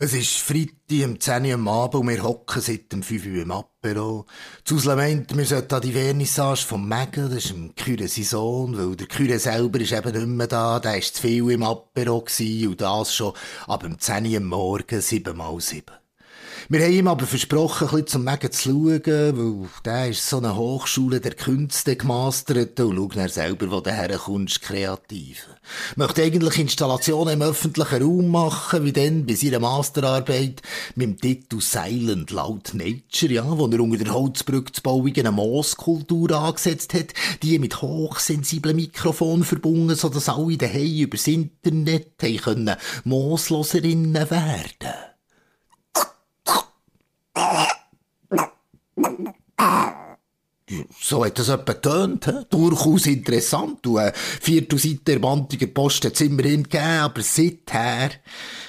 Es ist Freitag um 10 Uhr am Abend und wir hocken seit dem 5 Uhr im Apero. Zusle meint, wir sollten an die Vernissage vom Megen, das ist im Küre sein weil der Küre selber ist eben nicht mehr da, der war zu viel im Apero und das schon ab dem 10 Uhr am Morgen, 7 mal 7. Wir haben ihm aber versprochen, ein bisschen zum Megen zu schauen, weil der ist so eine Hochschule der Künste gemastert und schaut er selber, wo der herkommst, kreativ. Möchte eigentlich Installationen im öffentlichen Raum machen, wie dann bei seiner Masterarbeit mit dem Titel Silent Loud Nature, ja, wo er unter der Holzbrücke zu Bauung eine Mooskultur angesetzt hat, die mit hochsensiblen Mikrofonen verbunden, sodass alle daheim übers Internet können Moosloserinnen werden. So hat das etwa getönt, he? durchaus interessant. Und eine Viertelseite ermanntiger Post hat es immerhin gegeben, aber seither,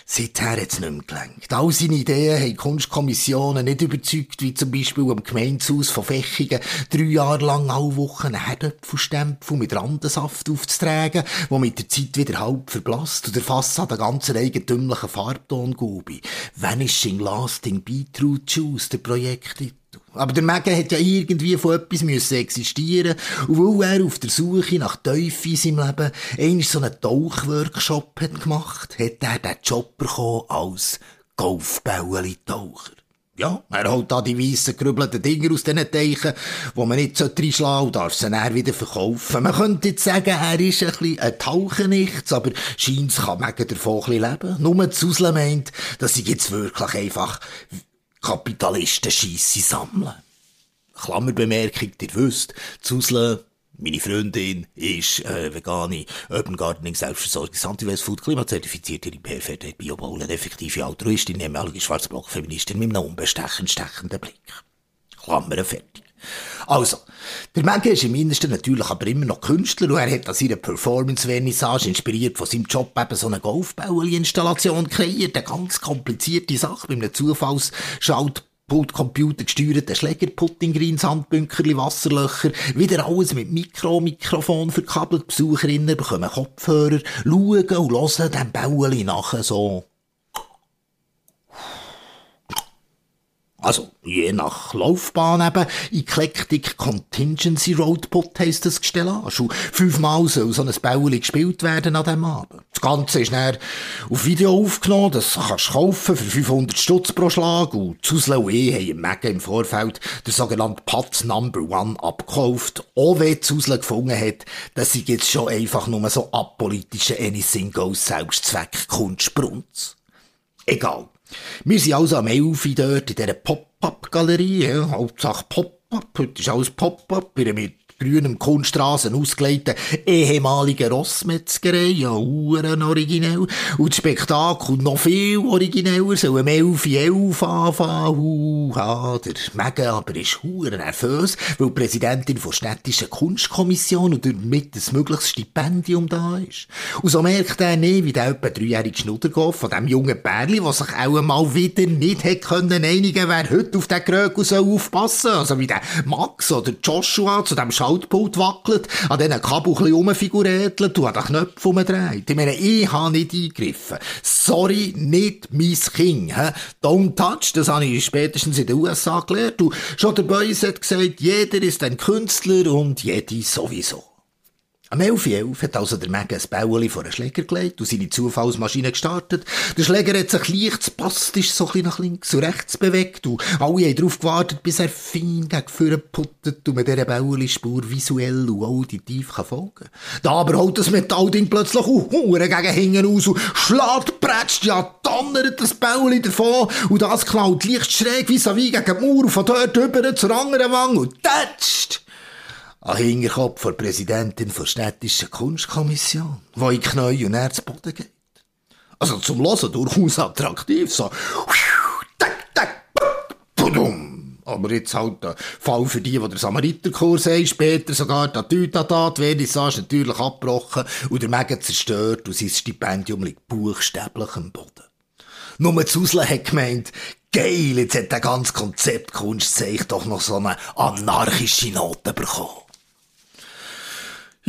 seither hat es nicht mehr gelenkt. All seine Ideen haben Kunstkommissionen nicht überzeugt, wie zum Beispiel am Gemeindehaus von Fechingen drei Jahre lang alle Wochen einen Herdöpfelstempel mit Randensaft aufzutragen, der mit der Zeit wieder halb verblasst und der Fassade einen ganz eigentümlichen Farbton gube. Vanishing Lasting Beetroot Juice, der Projekttitel. Aber der Megan hat ja irgendwie von etwas müssen existieren und weil er auf der Suche nach Teufel in seinem Leben einmal so einen Tauchworkshop hat gemacht, hat er den Job bekommen als Golfbäueli-Taucher. Ja, er holt da die weissen gerübelten Dinger aus diesen Teichen, wo man nicht reinschlagen sollte und darf sie dann wieder verkaufen. Man könnte jetzt sagen, er ist ein bisschen ein Tauchenichts, aber scheint kann Megan davon ein bisschen leben. Nur Zusle meint, dass sie jetzt wirklich einfach Kapitalisten Scheisse sammeln. Klammerbemerkung, ihr wisst, Zusle, meine Freundin ist äh, vegane Urban Gardening Selbstversorgungs Anti-Waste Food klimazertifizierte Repair-Fairtrade Biobaulen, effektive Altruistin, ehemalige Schwarzblock-Feministin mit einem unbestechend stechenden Blick. Klammer fertig. Also, der Menge ist im Innersten natürlich aber immer noch Künstler und er hat an seiner Performance-Vernissage inspiriert von seinem Job eben so eine Golfbaueli-Installation kreiert, eine ganz komplizierte Sache mit einem Zufallsschalt Computer gesteuerten Schlägerputting-Greens, Handbünkerli, Wasserlöcher, wieder alles mit Mikro, Mikrofon verkabelt. Besucherinnen bekommen Kopfhörer, schauen und hören dem Baueli nachher so. Also, je nach Laufbahn eben, Eclectic Contingency Roadput heisst das Gestellage. Und fünfmal soll so ein Bäueli gespielt werden an diesem Abend. Das Ganze ist dann auf Video aufgenommen, das kannst du kaufen für 500 Stutz pro Schlag. Und Zusle und ich haben im Mega im Vorfeld den sogenannten Patz Number One abgekauft. Auch wenn Zusle gefunden hat, dass sie jetzt schon einfach nur so apolitische Anything Goes Selbstzweck Kunstbrunz. Egal. Wir sind also am Elfi dort in dieser Pop-Up-Galerie, ja, Hauptsache Pop-Up, heute ist alles Pop-Up, mit grünem Kunststraßen ausgelegten ehemaligen Rossmetzgerei, ja, uren originell. Und das Spektakel noch viel origineller, soll am 11 11 anfangen, huha, der Megan aber ist huren nervös, weil die Präsidentin der städtischen Kunstkommission und damit ein mögliches Stipendium da ist. Und so merkt er nicht, wie der etwa dreijährige Schnuddergolf von dem jungen Bärli, der sich auch mal wieder nicht hätte können einigen, wer heute auf den Krökel soll also wie der Max oder Joshua zu dem Schaltpult wackelt, an diesen Kabel ein rumfigurätelt und an den Knöpfen umdreht. Ich meine, ich habe nicht eingegriffen. Sorry, nicht mein Kind. He? Don't touch, das habe ich spätestens in den USA gelernt. Und schon der Beuys hat gesagt, jeder ist ein Künstler und jede sowieso. Am 11.11 hat also der Megan ein Bäueli vor den Schläger gelegt und seine Zufallsmaschine gestartet. Der Schläger hat sich leicht spastisch so ein nach links und rechts bewegt und alle haben darauf gewartet, bis er fein gegen vorne puttet und man dieser Bäueli-Spur visuell und auditiv kann folgen Da aber holt das Metallding plötzlich auch Huren gegen hinten aus und schlägt, prätscht, ja, donnert das Bäueli davon und das klaut leicht schräg vis-à-vis gegen die Mauer und von dort rüber zur anderen Wange und tätscht an Hinterkopf der Präsidentin der städtischen Kunstkommission, die in Knie und Herz Boden geht. Also zum Hören durchaus attraktiv, so, tak, tak, budum. Aber jetzt halt der Fall für die, die der Samariterkurs haben, später sogar der Tütata, die natürlich abgebrochen und der Mega zerstört und sein Stipendium liegt buchstäblich am Boden. Nur Zusle hat gemeint, geil, jetzt hat der ganze Konzept Kunstzeich doch noch so eine anarchische Note bekommen.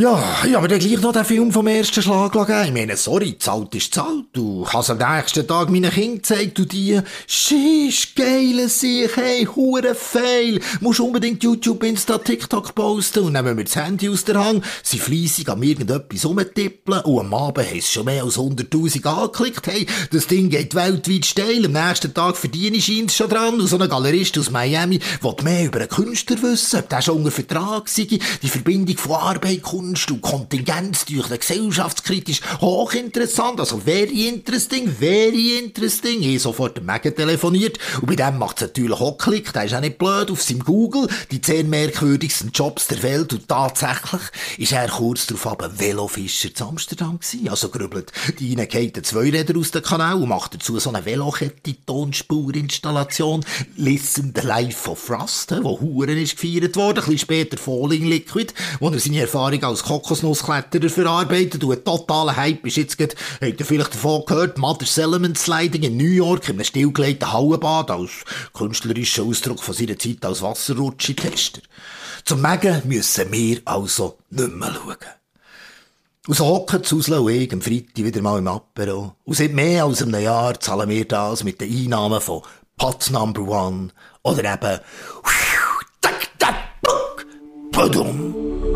Ja, ich habe mir gleich noch den Film vom ersten Schlag gegeben. Ich meine, sorry, zahlt ist zahlt. Du hast am nächsten Tag meinen Kindern gezeigt, du die, schisch, geile sich, hey, hure Fail. Musst unbedingt YouTube, Insta, TikTok posten und nehmen wir das Handy aus der Hand, sie fleissig an irgendetwas rumtippeln und am Abend haben schon mehr als 100.000 angeklickt. Hey, das Ding geht weltweit steil. Am nächsten Tag verdiene ich ihn schon dran und so ein Galerist aus Miami will mehr über einen Künstler wissen, ob der schon unter Vertrag sei, die Verbindung von Arbeit, Kunst, Kunst und Kontingenz durch den gesellschaftskritisch. Hochinteressant, also very interesting, very interesting. Ich sofort den Megan telefoniert und bei dem macht es natürlich auch Klick, der ist auch nicht blöd, auf seinem Google, die zehn merkwürdigsten Jobs der Welt und tatsächlich ist er kurz darauf aber Velofischer zu Amsterdam gewesen, also grübelt die eine geht zwei Räder aus dem Kanal und macht dazu so eine Velokette-Tonspurinstallation, Listen the Life of Rust, wo Huren ist gefeiert worden, ein bisschen später Falling Liquid, wo er seine Erfahrung als als Kokosnusskletterer verarbeitet und ein totaler Hype ist jetzt gerade, habt ihr vielleicht davon gehört, Mother Element Sliding in New York in einem stillgelegten Hallenbad als künstlerischer Ausdruck von seiner Zeit als Wasserrutsche-Tester. Zum Megen müssen wir also nicht mehr schauen. Und so hocken Susla und ich am Freitag wieder mal im Apero. Und seit mehr als einem Jahr zahlen wir das mit den Einnahmen von Pot Number One oder eben Badum.